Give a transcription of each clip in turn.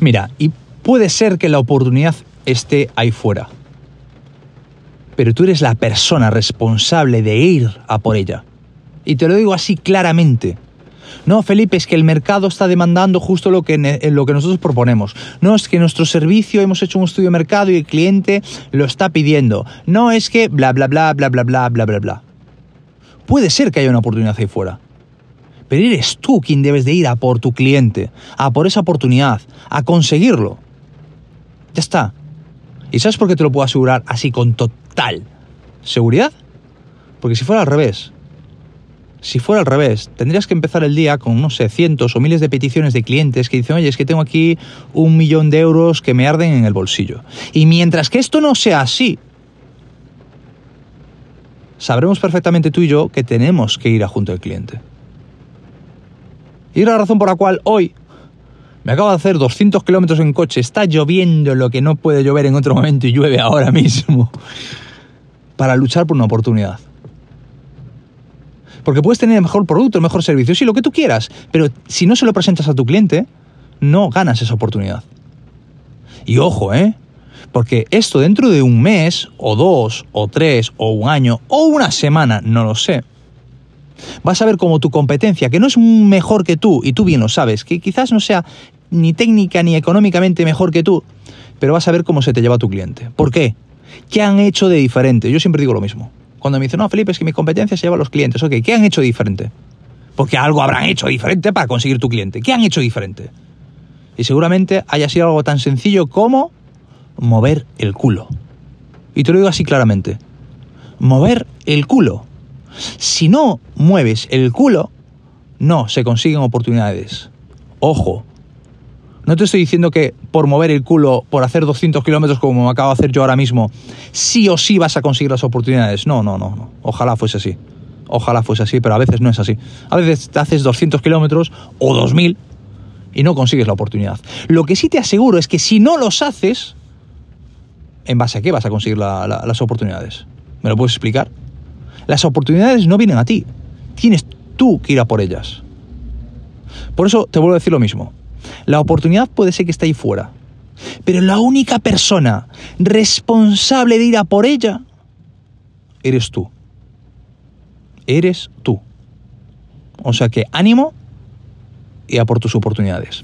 Mira, y puede ser que la oportunidad esté ahí fuera. Pero tú eres la persona responsable de ir a por ella. Y te lo digo así claramente. No, Felipe, es que el mercado está demandando justo lo que, lo que nosotros proponemos. No, es que nuestro servicio hemos hecho un estudio de mercado y el cliente lo está pidiendo. No, es que bla, bla, bla, bla, bla, bla, bla, bla, bla. Puede ser que haya una oportunidad ahí fuera. Pero eres tú quien debes de ir a por tu cliente, a por esa oportunidad, a conseguirlo. Ya está. ¿Y sabes por qué te lo puedo asegurar así con total seguridad? Porque si fuera al revés, si fuera al revés, tendrías que empezar el día con, no sé, cientos o miles de peticiones de clientes que dicen, oye, es que tengo aquí un millón de euros que me arden en el bolsillo. Y mientras que esto no sea así, sabremos perfectamente tú y yo que tenemos que ir a junto al cliente. Y es la razón por la cual hoy me acabo de hacer 200 kilómetros en coche, está lloviendo lo que no puede llover en otro momento y llueve ahora mismo, para luchar por una oportunidad. Porque puedes tener el mejor producto, el mejor servicio, sí, lo que tú quieras, pero si no se lo presentas a tu cliente, no ganas esa oportunidad. Y ojo, ¿eh? Porque esto dentro de un mes, o dos, o tres, o un año, o una semana, no lo sé. Vas a ver como tu competencia, que no es mejor que tú, y tú bien lo sabes, que quizás no sea ni técnica ni económicamente mejor que tú, pero vas a ver cómo se te lleva tu cliente. ¿Por qué? ¿Qué han hecho de diferente? Yo siempre digo lo mismo. Cuando me dicen, no, Felipe, es que mi competencia se lleva a los clientes. Ok, ¿qué han hecho diferente? Porque algo habrán hecho diferente para conseguir tu cliente. ¿Qué han hecho diferente? Y seguramente haya sido algo tan sencillo como mover el culo. Y te lo digo así claramente. Mover el culo. Si no mueves el culo, no se consiguen oportunidades. Ojo. No te estoy diciendo que por mover el culo, por hacer 200 kilómetros como me acabo de hacer yo ahora mismo, sí o sí vas a conseguir las oportunidades. No, no, no, no. Ojalá fuese así. Ojalá fuese así, pero a veces no es así. A veces te haces 200 kilómetros o 2000 y no consigues la oportunidad. Lo que sí te aseguro es que si no los haces, ¿en base a qué vas a conseguir las oportunidades? ¿Me lo puedes explicar? Las oportunidades no vienen a ti. Tienes tú que ir a por ellas. Por eso te vuelvo a decir lo mismo. La oportunidad puede ser que esté ahí fuera. Pero la única persona responsable de ir a por ella eres tú. Eres tú. O sea que ánimo y a por tus oportunidades.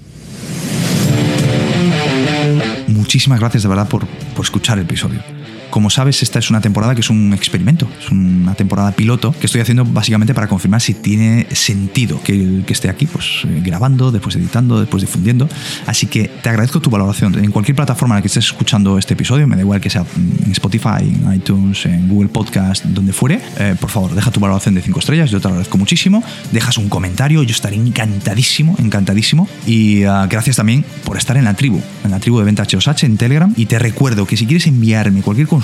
Muchísimas gracias de verdad por, por escuchar el episodio. Como sabes, esta es una temporada que es un experimento, es una temporada piloto que estoy haciendo básicamente para confirmar si tiene sentido que, esté aquí, pues eh, grabando, después editando, después difundiendo. Así que te agradezco tu valoración. En cualquier plataforma en la que estés escuchando este episodio, me da igual que sea en Spotify, en iTunes, en Google Podcast, donde fuere, eh, por favor, deja tu valoración de 5 estrellas, yo te agradezco muchísimo. Dejas un comentario, yo estaré encantadísimo, encantadísimo. Y ah, gracias también por estar en la tribu, en la tribu de Venta HOSH en Telegram. Y te recuerdo que si quieres enviarme cualquier consulta,